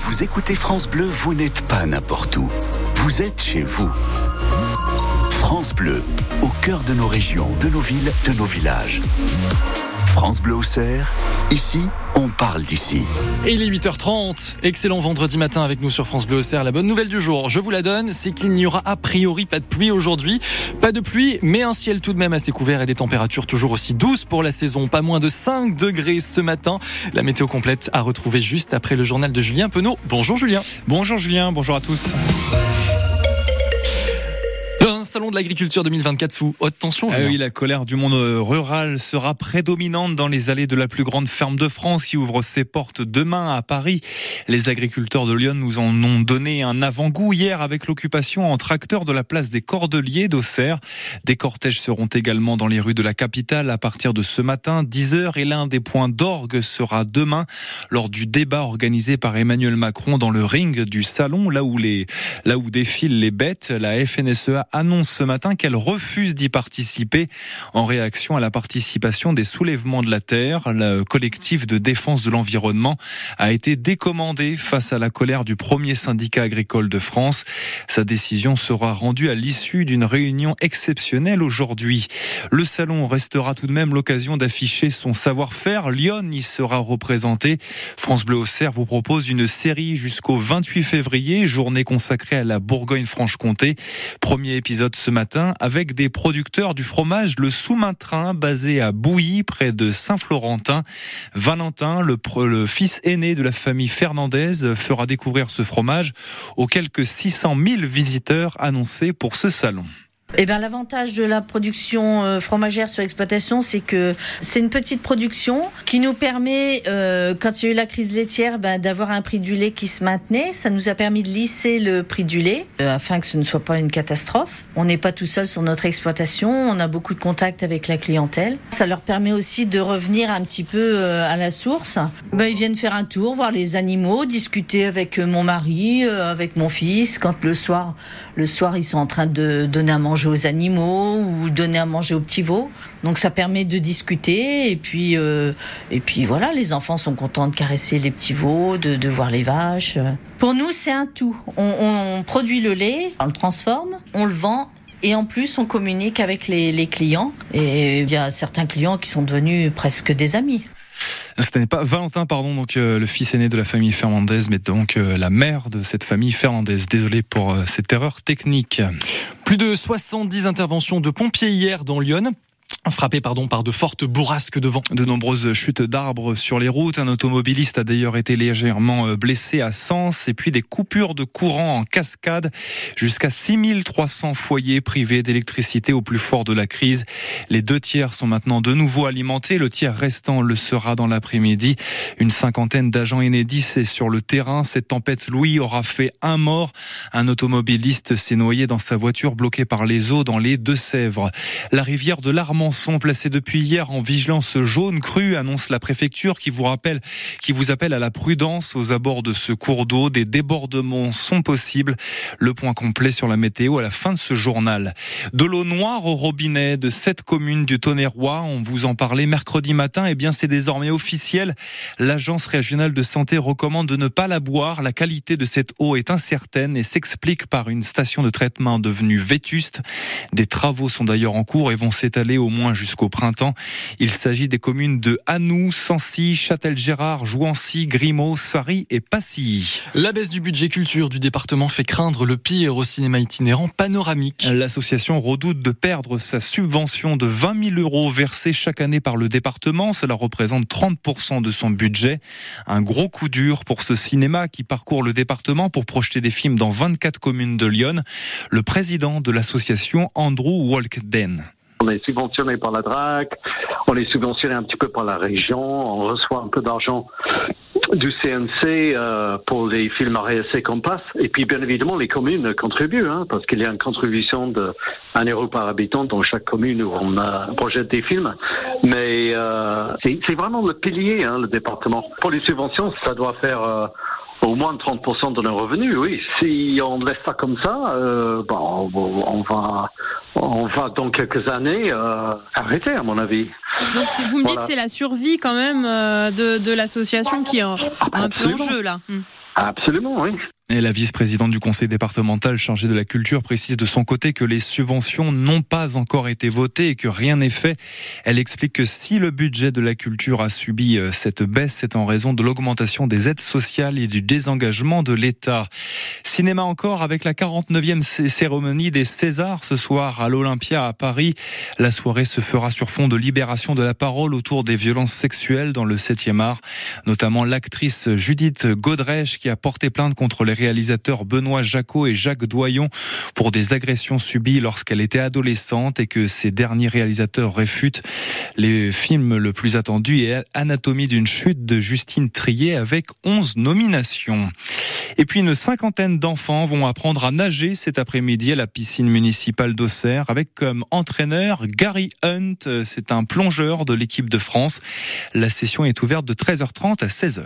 vous écoutez France Bleu, vous n'êtes pas n'importe où. Vous êtes chez vous. France Bleu, au cœur de nos régions, de nos villes, de nos villages. France Bleu au Cerf, ici, on parle d'ici. Et il est 8h30. Excellent vendredi matin avec nous sur France Bleu au Cerf. La bonne nouvelle du jour, je vous la donne, c'est qu'il n'y aura a priori pas de pluie aujourd'hui. Pas de pluie, mais un ciel tout de même assez couvert et des températures toujours aussi douces pour la saison. Pas moins de 5 degrés ce matin. La météo complète à retrouver juste après le journal de Julien Penaud. Bonjour Julien. Bonjour Julien, bonjour à tous salon de l'agriculture 2024 sous haute tension. Ah oui, la colère du monde rural sera prédominante dans les allées de la plus grande ferme de France qui ouvre ses portes demain à Paris. Les agriculteurs de Lyon nous en ont donné un avant-goût hier avec l'occupation en tracteur de la place des Cordeliers d'Auxerre. Des cortèges seront également dans les rues de la capitale à partir de ce matin, 10h, et l'un des points d'orgue sera demain lors du débat organisé par Emmanuel Macron dans le ring du salon, là où les, là où défilent les bêtes. La FNSEA annonce ce matin qu'elle refuse d'y participer en réaction à la participation des soulèvements de la terre. Le collectif de défense de l'environnement a été décommandé face à la colère du premier syndicat agricole de France. Sa décision sera rendue à l'issue d'une réunion exceptionnelle aujourd'hui. Le salon restera tout de même l'occasion d'afficher son savoir-faire. Lyon y sera représenté. France Bleu Auxerre vous propose une série jusqu'au 28 février, journée consacrée à la Bourgogne-Franche-Comté. Premier épisode ce matin avec des producteurs du fromage Le Sous-Main-Train basé à Bouilly près de Saint-Florentin. Valentin, le, le, fils aîné de la famille Fernandez, fera découvrir ce fromage aux quelques 600 000 visiteurs annoncés pour ce salon. Eh ben, l'avantage de la production euh, fromagère sur l'exploitation, c'est que c'est une petite production qui nous permet, euh, quand il y a eu la crise laitière, ben, d'avoir un prix du lait qui se maintenait. Ça nous a permis de lisser le prix du lait euh, afin que ce ne soit pas une catastrophe. On n'est pas tout seul sur notre exploitation. On a beaucoup de contacts avec la clientèle. Ça leur permet aussi de revenir un petit peu à la source. Ben, ils viennent faire un tour, voir les animaux, discuter avec mon mari, avec mon fils. Quand le soir, le soir, ils sont en train de donner à manger aux animaux ou donner à manger aux petits veaux. Donc ça permet de discuter et puis euh, et puis voilà, les enfants sont contents de caresser les petits veaux, de, voir les vaches. Pour nous, c'est un tout. On, on, produit le lait, on le transforme, on le vend et en plus, on communique avec les clients. Et il y a certains clients qui sont devenus presque des amis. Ce n'est pas Valentin, pardon, donc euh, le fils aîné de la famille Fernandez, mais donc euh, la mère de cette famille Fernandez. Désolé pour euh, cette erreur technique. Plus de 70 interventions de pompiers hier dans Lyon frappé pardon par de fortes bourrasques de vent. De nombreuses chutes d'arbres sur les routes. Un automobiliste a d'ailleurs été légèrement euh, blessé à Sens et puis des coupures de courant en cascade jusqu'à 6300 foyers privés d'électricité au plus fort de la crise. Les deux tiers sont maintenant de nouveau alimentés. Le tiers restant le sera dans l'après-midi. Une cinquantaine d'agents Enedis est sur le terrain. Cette tempête Louis aura fait un mort. Un automobiliste s'est noyé dans sa voiture bloquée par les eaux dans les Deux-Sèvres. La rivière de l'Armand sont placés depuis hier en vigilance jaune crue, annonce la préfecture qui vous rappelle, qui vous appelle à la prudence aux abords de ce cours d'eau. Des débordements sont possibles. Le point complet sur la météo à la fin de ce journal. De l'eau noire au robinet de cette commune du Tonnerrois. On vous en parlait mercredi matin. Eh bien, c'est désormais officiel. L'agence régionale de santé recommande de ne pas la boire. La qualité de cette eau est incertaine et s'explique par une station de traitement devenue vétuste. Des travaux sont d'ailleurs en cours et vont s'étaler au moins jusqu'au printemps. Il s'agit des communes de Hanou, Sancy, Châtel-Gérard, Jouancy, Grimaud, Sary et Passy. La baisse du budget culture du département fait craindre le pire au cinéma itinérant panoramique. L'association redoute de perdre sa subvention de 20 000 euros versée chaque année par le département. Cela représente 30% de son budget. Un gros coup dur pour ce cinéma qui parcourt le département pour projeter des films dans 24 communes de Lyon. Le président de l'association, Andrew Walkden. On est subventionné par la DRAC, on est subventionné un petit peu par la région, on reçoit un peu d'argent du CNC euh, pour les films RSC qu'on passe. Et puis, bien évidemment, les communes contribuent, hein, parce qu'il y a une contribution de 1 euro par habitant dans chaque commune où on euh, projette des films. Mais euh, c'est vraiment le pilier, hein, le département. Pour les subventions, ça doit faire... Au moins 30% de nos revenus, oui. Si on laisse ça comme ça, euh, bon, on va on va dans quelques années euh, arrêter, à mon avis. Donc vous me dites que c'est la survie quand même euh, de, de l'association qui est un, peu en jeu là. Hmm. Absolument, oui. Et la vice-présidente du conseil départemental chargée de la culture précise de son côté que les subventions n'ont pas encore été votées et que rien n'est fait. Elle explique que si le budget de la culture a subi euh, cette baisse, c'est en raison de l'augmentation des aides sociales et du désengagement de l'État. Cinéma encore avec la 49e cérémonie des Césars ce soir à l'Olympia à Paris. La soirée se fera sur fond de libération de la parole autour des violences sexuelles dans le 7e art, notamment l'actrice Judith Godrèche qui a porté plainte contre les réalisateurs Benoît Jacot et Jacques Doyon pour des agressions subies lorsqu'elle était adolescente et que ces derniers réalisateurs réfutent. Les films le plus attendu est Anatomie d'une chute de Justine Trier avec 11 nominations. Et puis une cinquantaine d'enfants vont apprendre à nager cet après-midi à la piscine municipale d'Auxerre avec comme entraîneur Gary Hunt. C'est un plongeur de l'équipe de France. La session est ouverte de 13h30 à 16h.